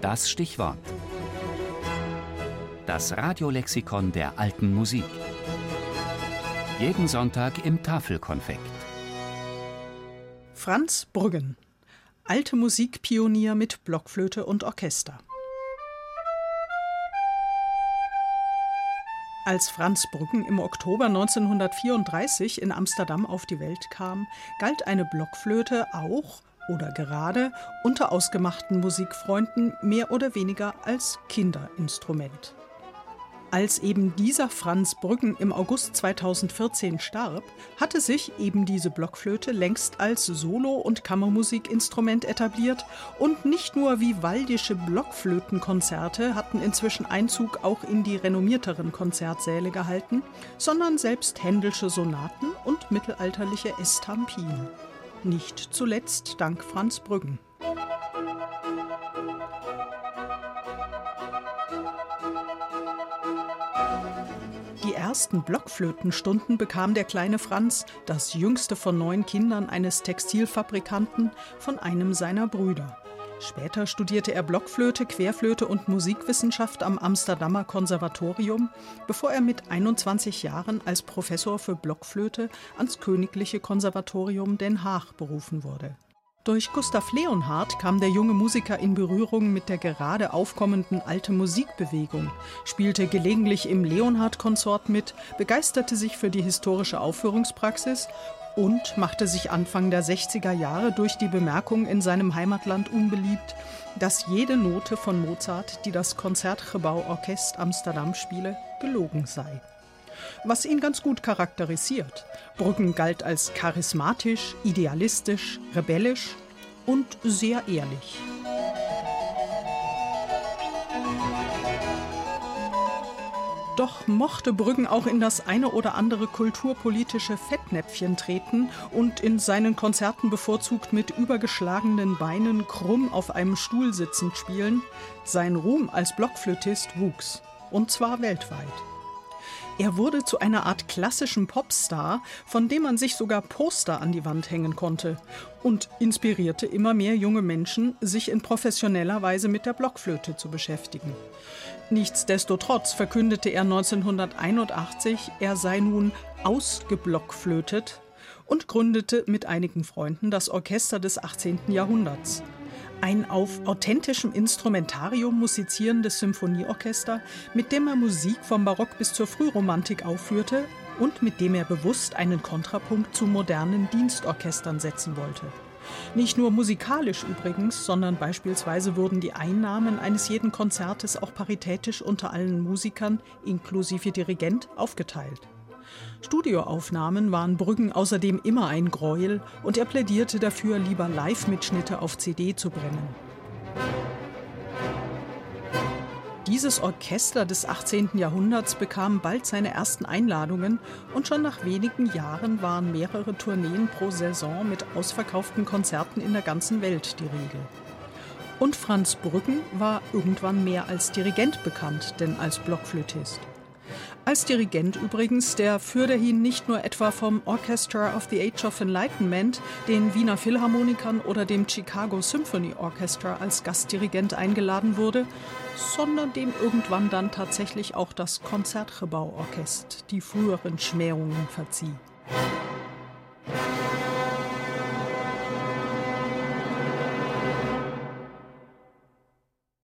Das Stichwort. Das Radiolexikon der alten Musik. Jeden Sonntag im Tafelkonfekt. Franz Brüggen. Alte Musikpionier mit Blockflöte und Orchester. Als Franz Brüggen im Oktober 1934 in Amsterdam auf die Welt kam, galt eine Blockflöte auch oder gerade unter ausgemachten Musikfreunden mehr oder weniger als Kinderinstrument. Als eben dieser Franz Brüggen im August 2014 starb, hatte sich eben diese Blockflöte längst als Solo- und Kammermusikinstrument etabliert und nicht nur vivaldische Blockflötenkonzerte hatten inzwischen Einzug auch in die renommierteren Konzertsäle gehalten, sondern selbst händelsche Sonaten und mittelalterliche Estampien. Nicht zuletzt dank Franz Brüggen. Die ersten Blockflötenstunden bekam der kleine Franz, das jüngste von neun Kindern eines Textilfabrikanten, von einem seiner Brüder. Später studierte er Blockflöte, Querflöte und Musikwissenschaft am Amsterdamer Konservatorium, bevor er mit 21 Jahren als Professor für Blockflöte ans Königliche Konservatorium Den Haag berufen wurde. Durch Gustav Leonhardt kam der junge Musiker in Berührung mit der gerade aufkommenden alte Musikbewegung, spielte gelegentlich im Leonhardt-Konsort mit, begeisterte sich für die historische Aufführungspraxis und machte sich Anfang der 60er Jahre durch die Bemerkung in seinem Heimatland unbeliebt, dass jede Note von Mozart, die das Konzertgebouw Orchest Amsterdam spiele, gelogen sei. Was ihn ganz gut charakterisiert. Brüggen galt als charismatisch, idealistisch, rebellisch und sehr ehrlich. Doch mochte Brüggen auch in das eine oder andere kulturpolitische Fettnäpfchen treten und in seinen Konzerten bevorzugt mit übergeschlagenen Beinen krumm auf einem Stuhl sitzend spielen. Sein Ruhm als Blockflötist wuchs. Und zwar weltweit. Er wurde zu einer Art klassischen Popstar, von dem man sich sogar Poster an die Wand hängen konnte und inspirierte immer mehr junge Menschen, sich in professioneller Weise mit der Blockflöte zu beschäftigen. Nichtsdestotrotz verkündete er 1981, er sei nun ausgeblockflötet und gründete mit einigen Freunden das Orchester des 18. Jahrhunderts. Ein auf authentischem Instrumentarium musizierendes Symphonieorchester, mit dem er Musik vom Barock bis zur Frühromantik aufführte und mit dem er bewusst einen Kontrapunkt zu modernen Dienstorchestern setzen wollte. Nicht nur musikalisch übrigens, sondern beispielsweise wurden die Einnahmen eines jeden Konzertes auch paritätisch unter allen Musikern, inklusive Dirigent, aufgeteilt. Studioaufnahmen waren Brüggen außerdem immer ein Gräuel und er plädierte dafür, lieber Live-Mitschnitte auf CD zu brennen. Dieses Orchester des 18. Jahrhunderts bekam bald seine ersten Einladungen und schon nach wenigen Jahren waren mehrere Tourneen pro Saison mit ausverkauften Konzerten in der ganzen Welt die Regel. Und Franz Brüggen war irgendwann mehr als Dirigent bekannt, denn als Blockflötist. Als Dirigent übrigens, der Fürderhin nicht nur etwa vom Orchestra of the Age of Enlightenment, den Wiener Philharmonikern oder dem Chicago Symphony Orchestra als Gastdirigent eingeladen wurde, sondern dem irgendwann dann tatsächlich auch das Konzertgebouw Orchest die früheren Schmähungen verzieh.